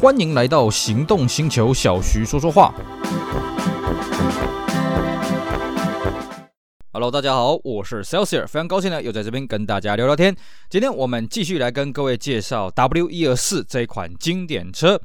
欢迎来到行动星球，小徐说说话。Hello，大家好，我是 Celsius，非常高兴呢，又在这边跟大家聊聊天。今天我们继续来跟各位介绍 W124 这一款经典车。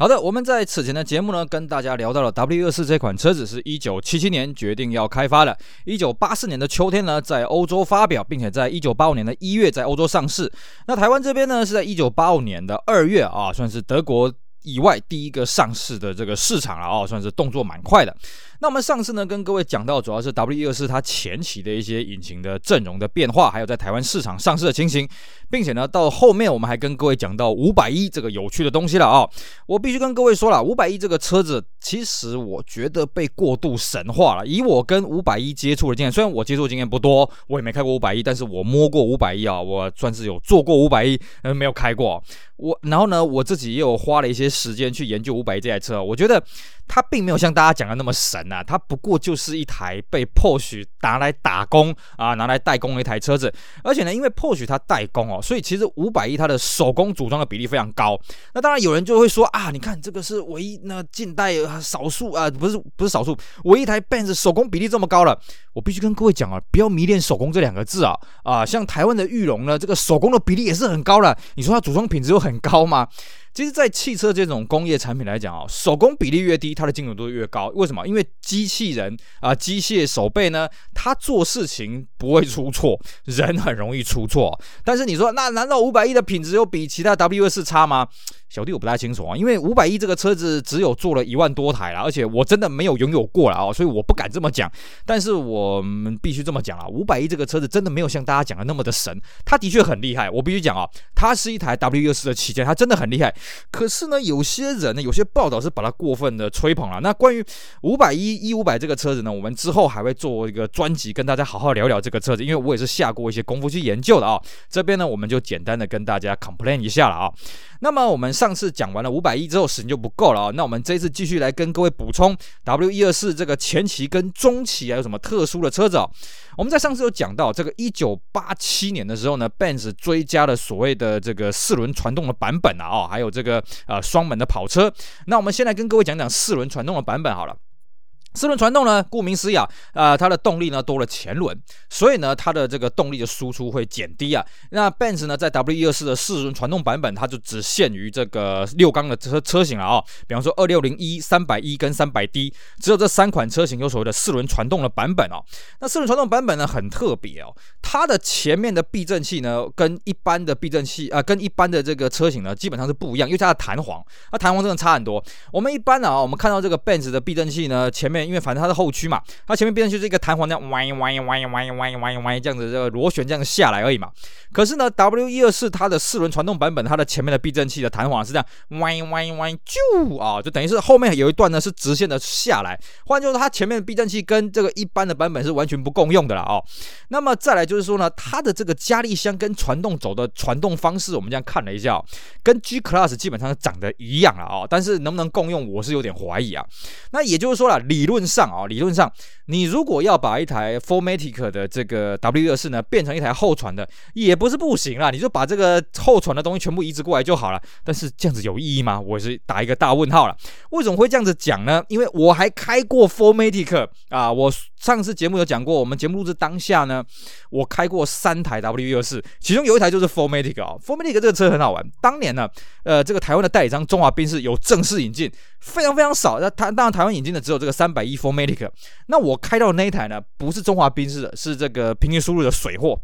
好的，我们在此前的节目呢，跟大家聊到了 W124 这款车子是一九七七年决定要开发的，一九八四年的秋天呢，在欧洲发表，并且在一九八五年的一月在欧洲上市。那台湾这边呢，是在一九八五年的二月啊，算是德国以外第一个上市的这个市场了啊，算是动作蛮快的。那我们上次呢，跟各位讲到主要是 W124 它前期的一些引擎的阵容的变化，还有在台湾市场上市的情形，并且呢，到后面我们还跟各位讲到五百一这个有趣的东西了啊、我必须跟各位说了，五百一这个车子其实我觉得被过度神化了。以我跟五百一接触的经验，虽然我接触经验不多，我也没开过五百一，但是我摸过五百一啊，我算是有坐过五百一，呃，没有开过。我然后呢，我自己也有花了一些时间去研究五百这台车，我觉得。它并没有像大家讲的那么神啊，它不过就是一台被 Porsche 拿来打工啊，拿来代工的一台车子。而且呢，因为 Porsche 它代工哦，所以其实五百一它的手工组装的比例非常高。那当然有人就会说啊，你看这个是唯一那近代少数啊，不是不是少数，唯一台 Benz 手工比例这么高了。我必须跟各位讲啊，不要迷恋手工这两个字啊啊，像台湾的玉龙呢，这个手工的比例也是很高了。你说它组装品质又很高吗？其实，在汽车这种工业产品来讲啊，手工比例越低，它的精准度越高。为什么？因为机器人啊，机械手背呢，它做事情不会出错，人很容易出错。但是你说，那难道五百亿的品质又比其他 W 二四差吗？小弟我不太清楚啊，因为五百一这个车子只有做了一万多台了，而且我真的没有拥有过了啊，所以我不敢这么讲。但是我们必须这么讲啊，五百一这个车子真的没有像大家讲的那么的神，它的确很厉害。我必须讲啊，它是一台 W24 的旗舰，它真的很厉害。可是呢，有些人呢，有些报道是把它过分的吹捧了。那关于五百一一五百这个车子呢，我们之后还会做一个专辑，跟大家好好聊聊这个车子，因为我也是下过一些功夫去研究的啊。这边呢，我们就简单的跟大家 complain 一下了啊。那么我们上次讲完了五百一之后，时间就不够了啊。那我们这一次继续来跟各位补充 W 一二四这个前期跟中期还有什么特殊的车子哦？我们在上次有讲到，这个一九八七年的时候呢，Benz 追加了所谓的这个四轮传动的版本啊，哦，还有这个呃双门的跑车。那我们先来跟各位讲讲四轮传动的版本好了。四轮传动呢，顾名思义啊，呃，它的动力呢多了前轮，所以呢，它的这个动力的输出会减低啊。那 Benz 呢，在 W124 的四轮传动版本，它就只限于这个六缸的车车型了啊、哦。比方说二六零一、三百一跟三百 D，只有这三款车型有所谓的四轮传动的版本哦。那四轮传动版本呢，很特别哦，它的前面的避震器呢，跟一般的避震器啊、跟一般的这个车型呢，基本上是不一样，因为它的弹簧，它弹簧真的差很多。我们一般啊，我们看到这个 Benz 的避震器呢，前面。因为反正它是后驱嘛，它前面变成就是一个弹簧，这样弯弯弯弯弯弯弯这样子这个螺旋这样下来而已嘛。可是呢，W124 它的四轮传动版本，它的前面的避震器的弹簧是这样弯弯弯啾啊，就等于是后面有一段呢是直线的下来。换句话说，它前面的避震器跟这个一般的版本是完全不共用的了啊。那么再来就是说呢，它的这个加力箱跟传动轴的传动方式，我们这样看了一下，跟 G Class 基本上是长得一样了啊。但是能不能共用，我是有点怀疑啊。那也就是说了，理论上啊，理论上，你如果要把一台 Formatic 的这个 W 二四呢变成一台后传的，也不是不行啦，你就把这个后传的东西全部移植过来就好了。但是这样子有意义吗？我是打一个大问号了。为什么会这样子讲呢？因为我还开过 Formatic 啊，我上次节目有讲过，我们节目录制当下呢，我开过三台 W124，其中有一台就是 4MATIC 啊。4MATIC 这个车很好玩，当年呢，呃，这个台湾的代理商中华宾士有正式引进，非常非常少。那台当然台湾引进的只有这个三百一 4MATIC。那我开到那一台呢，不是中华宾士的，是这个平行输入的水货。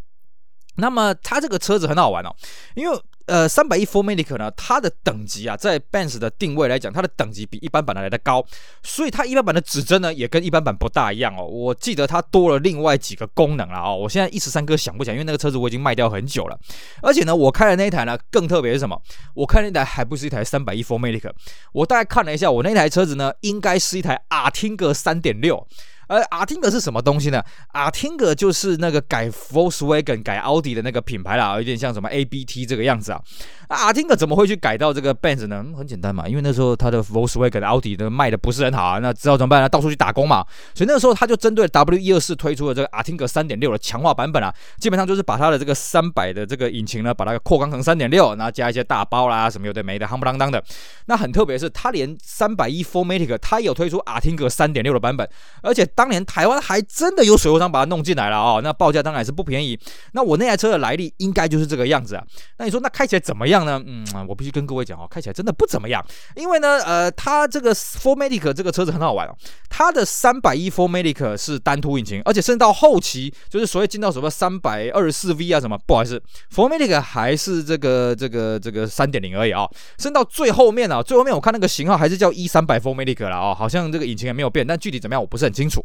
那么它这个车子很好玩哦，因为。呃，三百一 4MATIC 呢，它的等级啊，在 Benz 的定位来讲，它的等级比一般版的来的高，所以它一般版的指针呢，也跟一般版不大一样哦。我记得它多了另外几个功能了哦，我现在一时三刻想不起来，因为那个车子我已经卖掉很久了。而且呢，我开的那一台呢，更特别是什么？我开那台还不是一台三百一 4MATIC，我大概看了一下，我那台车子呢，应该是一台阿汀格三点六。而 Artinger 是什么东西呢？Artinger 就是那个改 Volkswagen 改奥迪的那个品牌啦，有点像什么 ABT 这个样子啊。那 Artinger 怎么会去改到这个 Benz 呢？很简单嘛，因为那时候他的 Volkswagen 奥迪的卖的不是很好啊，那知道怎么办呢？到处去打工嘛。所以那个时候他就针对 W 一二四推出了这个 Artinger 三点六的强化版本啊，基本上就是把他的这个三百的这个引擎呢，把它扩缸成三点六，然后加一些大包啦什么有的没的，夯不啷当的。那很特别是，他连三百一 4MATIC 他也有推出 Artinger 三点六的版本，而且当年台湾还真的有水货商把它弄进来了哦，那报价当然是不便宜。那我那台车的来历应该就是这个样子啊。那你说那开起来怎么样呢？嗯，我必须跟各位讲哦，开起来真的不怎么样。因为呢，呃，它这个 Fourmatic 这个车子很好玩哦，它的三百一 f o r m a t i c 是单凸引擎，而且甚至到后期就是所谓进到什么三百二十四 V 啊什么，不好意思 Fourmatic 还是这个这个这个三点零而已啊、哦。甚到最后面啊，最后面我看那个型号还是叫 E 三百 Fourmatic 了哦，好像这个引擎也没有变，但具体怎么样我不是很清楚。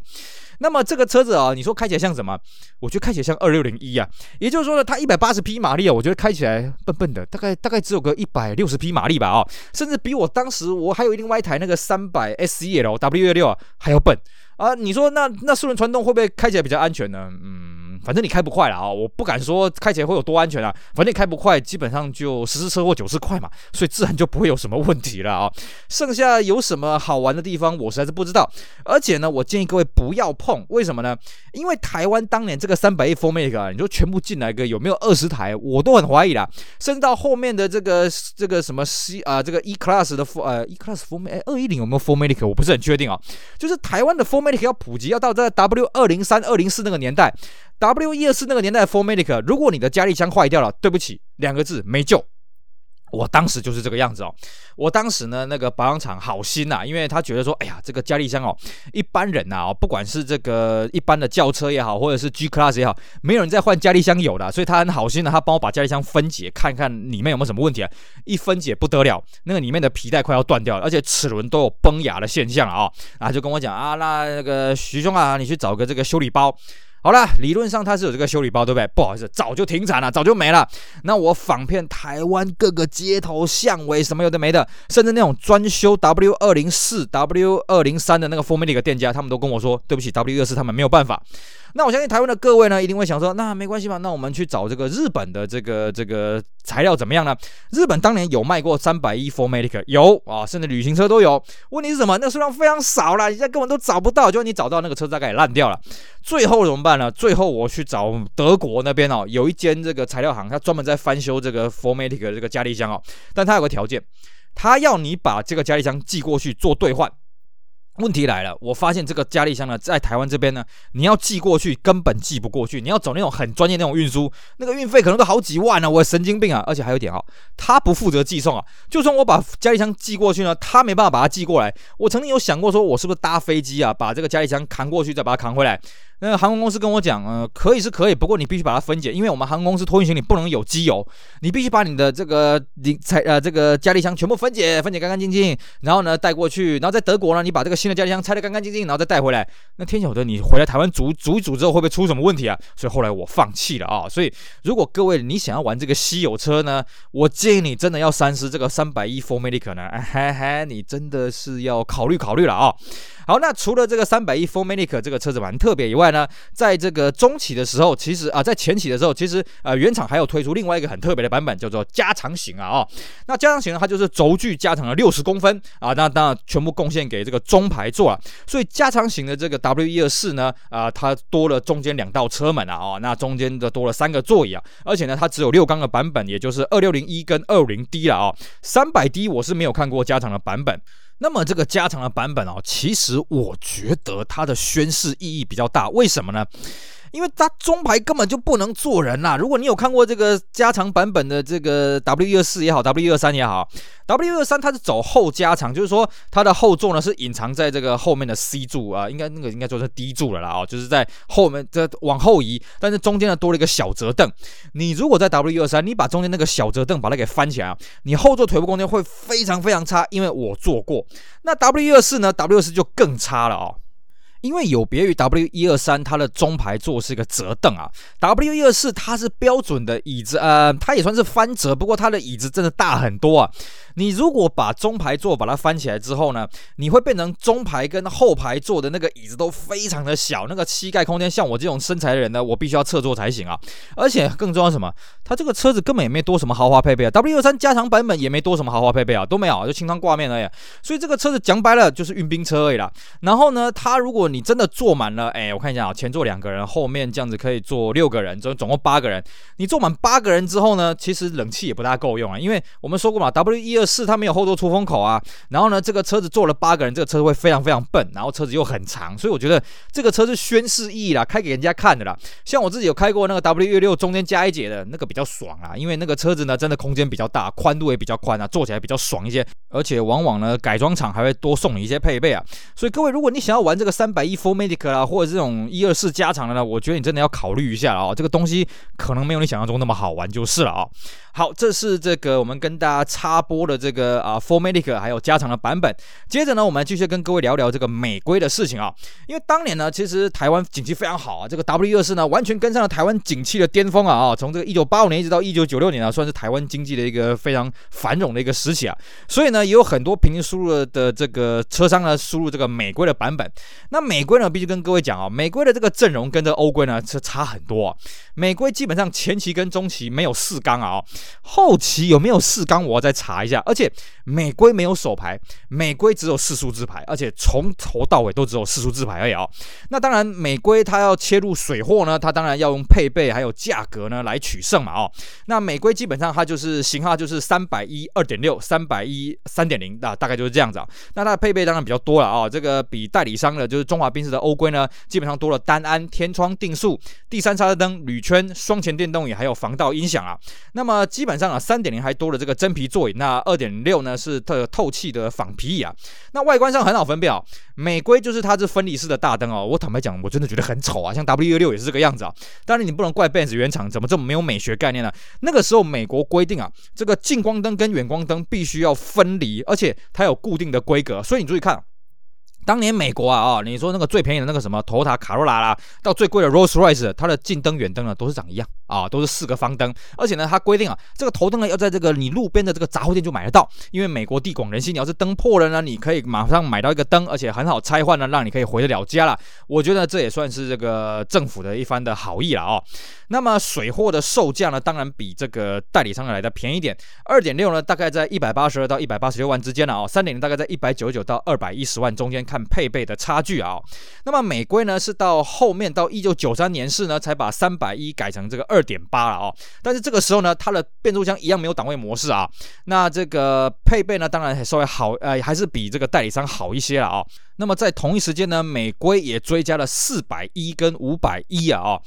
那么这个车子啊，你说开起来像什么？我觉得开起来像二六零一啊，也就是说呢，它一百八十匹马力啊，我觉得开起来笨笨的，大概大概只有个一百六十匹马力吧啊，甚至比我当时我还有另外一台那个三百 SEL W 六啊还要笨啊。你说那那四轮传动会不会开起来比较安全呢？嗯。反正你开不快了啊，我不敢说开起来会有多安全啊。反正你开不快，基本上就十次车祸九次快嘛，所以自然就不会有什么问题了啊。剩下有什么好玩的地方，我实在是不知道。而且呢，我建议各位不要碰，为什么呢？因为台湾当年这个三百一 4MATIC 啊，你说全部进来个有没有二十台，我都很怀疑啦。甚至到后面的这个这个什么 C 啊，这个 E Class 的呃 E Class 4MATIC，二一零有没有 4MATIC？我不是很确定啊。就是台湾的 4MATIC 要普及，要到这 W 二零三二零四那个年代。W 一二四那个年代的 Formatic，如果你的加力枪坏掉了，对不起，两个字，没救。我当时就是这个样子哦。我当时呢，那个保养厂好心呐，因为他觉得说，哎呀，这个加力箱哦，一般人呐哦，不管是这个一般的轿车也好，或者是 G Class 也好，没有人在换加力箱油的，所以他很好心的，他帮我把加力箱分解，看看里面有没有什么问题啊。一分解不得了，那个里面的皮带快要断掉了，而且齿轮都有崩牙的现象啊、哦。然后就跟我讲啊，那那个徐兄啊，你去找个这个修理包。好了，理论上它是有这个修理包，对不对？不好意思，早就停产了，早就没了。那我仿遍台湾各个街头巷尾，什么有的没的，甚至那种专修 W 二零四、W 二零三的那个 4MATIC 店家，他们都跟我说，对不起，W 二四他们没有办法。那我相信台湾的各位呢，一定会想说，那没关系嘛，那我们去找这个日本的这个这个材料怎么样呢？日本当年有卖过三百一 4MATIC，有啊，甚至旅行车都有。问题是什么？那数量非常少了，你现在根本都找不到。就你找到那个车大概也烂掉了。最后怎么办呢？最后我去找德国那边哦，有一间这个材料行，他专门在翻修这个 Formatic 这个加力箱哦，但他有个条件，他要你把这个加力箱寄过去做兑换。问题来了，我发现这个加力箱呢，在台湾这边呢，你要寄过去根本寄不过去，你要走那种很专业那种运输，那个运费可能都好几万呢、我神经病啊！而且还有一点哈，他不负责寄送啊，就算我把加力箱寄过去呢，他没办法把它寄过来。我曾经有想过说，我是不是搭飞机啊，把这个加力箱扛过去，再把它扛回来。那个航空公司跟我讲，呃，可以是可以，不过你必须把它分解，因为我们航空公司托运行李不能有机油，你必须把你的这个你才呃这个加力箱全部分解，分解干干净净，然后呢带过去，然后在德国呢，你把这个新的加力箱拆得干干净净，然后再带回来。那天晓得你回来台湾煮煮一煮之后会不会出什么问题啊？所以后来我放弃了啊。所以如果各位你想要玩这个稀有车呢，我建议你真的要三思这个三百一 4MATIC 呢，哎嗨嗨，你真的是要考虑考虑了啊。好，那除了这个三百一 4MATIC 这个车子蛮特别以外呢，在这个中期的时候，其实啊，在前期的时候，其实呃，原厂还有推出另外一个很特别的版本，叫做加长型啊哦。那加长型呢，它就是轴距加长了六十公分啊，那当然全部贡献给这个中排座啊。所以加长型的这个 W 一二四呢，啊，它多了中间两道车门啊哦，那中间的多了三个座椅啊，而且呢，它只有六缸的版本，也就是二六零一跟二五零 D 了啊。三百 D 我是没有看过加长的版本。那么这个加长的版本哦，其实我觉得它的宣示意义比较大，为什么呢？因为它中排根本就不能坐人啦！如果你有看过这个加长版本的这个 W 二四也好，W 二三也好，W 二三它是走后加长，就是说它的后座呢是隐藏在这个后面的 C 柱啊，应该那个应该说是 D 柱了啦哦，就是在后面这往后移，但是中间呢多了一个小折凳。你如果在 W 二三，你把中间那个小折凳把它给翻起来，你后座腿部空间会非常非常差，因为我坐过。那 W 二四呢，W 二四就更差了哦。因为有别于 W 一二三，它的中排座是一个折凳啊，W 一二四它是标准的椅子，呃，它也算是翻折，不过它的椅子真的大很多啊。你如果把中排座把它翻起来之后呢，你会变成中排跟后排座的那个椅子都非常的小，那个膝盖空间，像我这种身材的人呢，我必须要侧坐才行啊。而且更重要什么？它这个车子根本也没多什么豪华配备啊，W 一二三加长版本也没多什么豪华配备啊，都没有，就清仓挂面而已。所以这个车子讲白了就是运兵车而已啦。然后呢，它如果你真的坐满了，哎，我看一下啊，前座两个人，后面这样子可以坐六个人，总总共八个人。你坐满八个人之后呢，其实冷气也不大够用啊，因为我们说过嘛，W 一二四它没有后座出风口啊。然后呢，这个车子坐了八个人，这个车子会非常非常笨，然后车子又很长，所以我觉得这个车是宣示意义啦，开给人家看的啦。像我自己有开过那个 W 一六中间加一节的那个比较爽啊，因为那个车子呢真的空间比较大，宽度也比较宽啊，坐起来比较爽一些，而且往往呢改装厂还会多送你一些配备啊。所以各位，如果你想要玩这个三百一 4MATIC 啦，或者这种一二四加长的呢，我觉得你真的要考虑一下啊、这个东西可能没有你想象中那么好玩就是了啊、好，这是这个我们跟大家插播的这个啊 4MATIC 还有加长的版本。接着呢，我们继续跟各位聊聊这个美规的事情啊。因为当年呢，其实台湾景气非常好啊，这个 W 二四呢完全跟上了台湾景气的巅峰啊啊，从这个一九八五年一直到一九九六年啊，算是台湾经济的一个非常繁荣的一个时期啊。所以呢，也有很多平行输入的这个车商呢输入这个美规的版本。那么美规呢，必须跟各位讲啊，美规的这个阵容跟这欧规呢是差很多啊。美规基本上前期跟中期没有四缸啊。后期有没有四缸？我要再查一下。而且美规没有手牌，美规只有四数字牌，而且从头到尾都只有四数字牌而已啊。那当然，美规它要切入水货呢，它当然要用配备还有价格呢来取胜嘛哦。那美规基本上它就是型号就是三百一二点六、三百一三点零，那大概就是这样子啊。那它的配备当然比较多了啊。这个比代理商的就是中华宾士的欧规呢，基本上多了单安、天窗、定速、第三刹车灯、铝圈、双前电动椅还有防盗音响啊。那么基本上啊，三点零还多了这个真皮座椅，那二点六呢是特透气的仿皮椅啊。那外观上很好分辨啊，美规就是它是分离式的大灯哦。我坦白讲，我真的觉得很丑啊，像 W 六也是这个样子啊。当然你不能怪 Benz 原厂怎么这么没有美学概念呢？那个时候美国规定啊，这个近光灯跟远光灯必须要分离，而且它有固定的规格，所以你注意看。当年美国啊啊、哦，你说那个最便宜的那个什么头塔卡罗拉啦，到最贵的 Rolls Royce，它的近灯、远灯呢都是长一样啊，都是四个方灯，而且呢，它规定啊，这个头灯呢要在这个你路边的这个杂货店就买得到，因为美国地广人稀，你要是灯破了呢，你可以马上买到一个灯，而且很好拆换呢，让你可以回得了家了。我觉得这也算是这个政府的一番的好意了啊、哦。那么水货的售价呢，当然比这个代理商来的便宜点，二点六呢大概在一百八十二到一百八十六万之间了啊、哦，三点零大概在一百九十九到二百一十万中间看。配备的差距啊，那么美规呢是到后面到一九九三年式呢才把三百一改成这个二点八了哦，但是这个时候呢它的变速箱一样没有档位模式啊，那这个配备呢当然稍微好呃还是比这个代理商好一些了啊，那么在同一时间呢美规也追加了四百一跟五百一啊啊。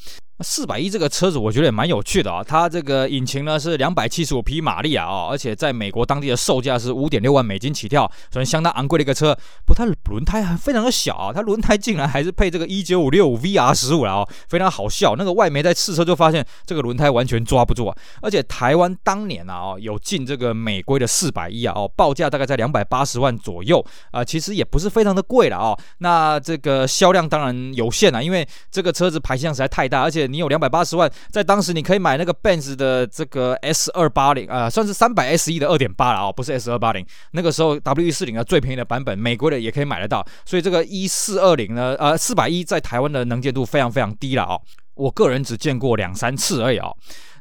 四百一这个车子我觉得也蛮有趣的啊，它这个引擎呢是两百七十五匹马力啊，而且在美国当地的售价是五点六万美金起跳，所以相当昂贵的一个车。不，它轮胎还非常的小啊，它轮胎竟然还是配这个一九五六 VR 十五了啊，非常好笑。那个外媒在试车就发现这个轮胎完全抓不住啊，而且台湾当年啊哦有进这个美规的四百一啊哦，报价大概在两百八十万左右啊，其实也不是非常的贵了啊。那这个销量当然有限啊，因为这个车子排气量实在太大，而且。你有两百八十万，在当时你可以买那个 Benz 的这个 S 二八零啊，算是三百 S 一的二点八了啊，不是 S 二八零。那个时候 W 一四零的最便宜的版本，美国的也可以买得到。所以这个一四二零呢，呃，四百一在台湾的能见度非常非常低了哦。我个人只见过两三次而已哦。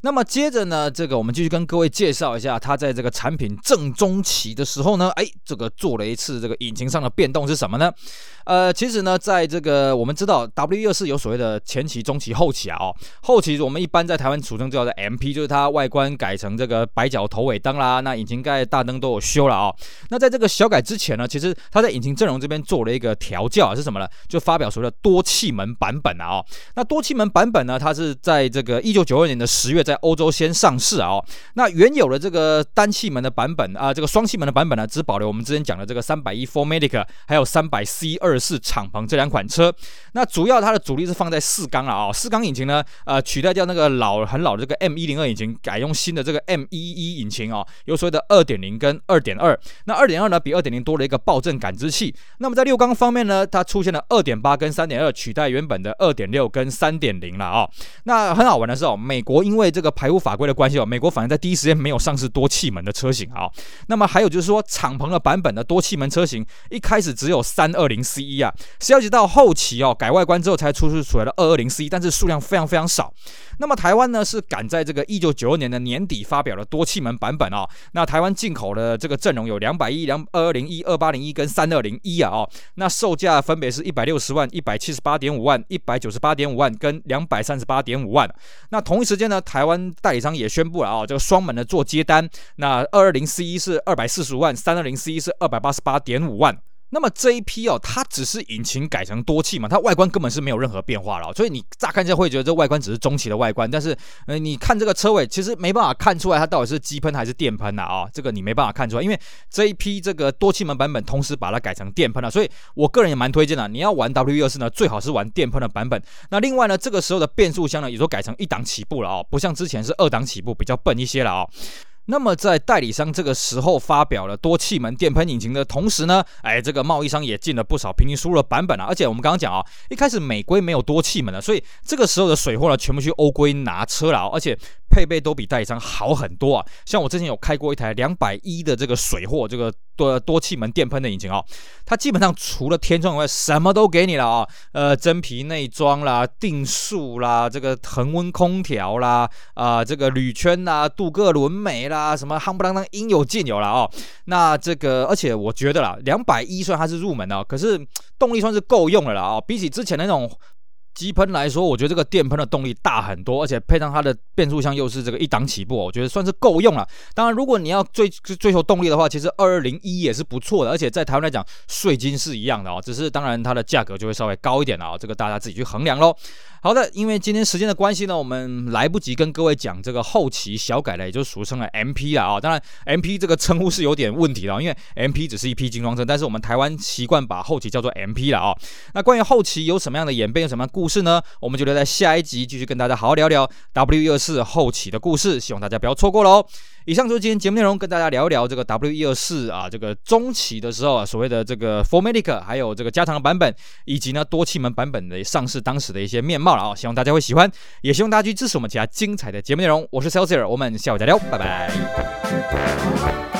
那么接着呢，这个我们继续跟各位介绍一下，它在这个产品正中期的时候呢，哎，这个做了一次这个引擎上的变动是什么呢？呃，其实呢，在这个我们知道 W 二四有所谓的前期、中期、后期啊，哦，后期我们一般在台湾俗称叫做 MP，就是它外观改成这个白角头尾灯啦，那引擎盖、大灯都有修了啊，哦。那在这个小改之前呢，其实它在引擎阵容这边做了一个调教，是什么呢？就发表所谓的多气门版本啊，哦，那多气门版本呢，它是在这个一九九二年的十月在在欧洲先上市啊、哦。那原有的这个单气门的版本啊，这个双气门的版本呢，只保留我们之前讲的这个三百一 4MATIC，还有三百 C 二四敞篷这两款车。那主要它的主力是放在四缸了啊、哦，四缸引擎呢，呃，取代掉那个老很老的这个 M 一零二引擎，改用新的这个 M 一一引擎哦，有所谓的二点零跟二点二。那二点二呢，比二点零多了一个爆震感知器。那么在六缸方面呢，它出现了二点八跟三点二，取代原本的二点六跟三点零了啊、哦。那很好玩的是哦，美国因为这这个排污法规的关系哦，美国反而在第一时间没有上市多气门的车型啊、那么还有就是说，敞篷的版本的多气门车型一开始只有三二零 C 一啊，是要直到后期哦改外观之后才出出出来的二二零 C，但是数量非常非常少。那么台湾呢是赶在这个一九九二年的年底发表了多气门版本啊、哦。那台湾进口的这个阵容有两百一、两二二零一、二八零一跟三二零一啊哦。那售价分别是一百六十万、一百七十八点五万、一百九十八点五万跟两百三十八点五万。那同一时间呢，台湾代理商也宣布了啊、哦，这个双门的做接单。那二二零 C 一是二百四十五万，三二零 C 一是二百八十八点五万。那么这一批哦，它只是引擎改成多气嘛，它外观根本是没有任何变化了、所以你乍看下会觉得这外观只是中期的外观，但是呃，你看这个车尾其实没办法看出来它到底是机喷还是电喷的啊，这个你没办法看出来，因为这一批这个多气门版本同时把它改成电喷了，所以我个人也蛮推荐的，你要玩 W124 呢，最好是玩电喷的版本。那另外呢，这个时候的变速箱呢，也都改成一档起步了哦，不像之前是二档起步，比较笨一些了哦。那么在代理商这个时候发表了多气门电喷引擎的同时呢，哎，这个贸易商也进了不少平均输入的版本啊。而且我们刚刚讲啊，一开始美规没有多气门的，所以这个时候的水货呢，全部去欧规拿车了，而且配备都比代理商好很多啊。像我之前有开过一台两百一的这个水货，这个多多气门电喷的引擎啊，它基本上除了天窗以外，什么都给你了啊。呃，真皮内装啦，定速啦，这个恒温空调啦，啊、这个铝圈啦，镀铬轮眉。啦，什么夯不啷当应有尽有了哦。那这个，而且我觉得啦，两百一虽然它是入门的，可是动力算是够用了啦哦。比起之前的那种。机喷来说，我觉得这个电喷的动力大很多，而且配上它的变速箱又是这个一档起步，我觉得算是够用了。当然，如果你要追追求动力的话，其实二二零一也是不错的，而且在台湾来讲，税金是一样的哦，只是当然它的价格就会稍微高一点了啊，这个大家自己去衡量喽。好的，因为今天时间的关系呢，我们来不及跟各位讲这个后期小改的，也就俗称的 MP 了啊。当然，MP 这个称呼是有点问题的，因为 MP 只是一批精装车，但是我们台湾习惯把后期叫做 MP 了啊。那关于后期有什么样的演变，有什么样故故事呢？我们就留在下一集继续跟大家好好聊聊 W 一二四后期的故事，希望大家不要错过喽。以上就是今天节目内容，跟大家聊一聊这个 W 一二四啊，这个中期的时候啊，所谓的这个 Formatic，还有这个加长版本，以及呢多气门版本的上市当时的一些面貌了啊，希望大家会喜欢，也希望大家去支持我们其他精彩的节目内容。我是 Celsior，我们下午再聊，拜拜。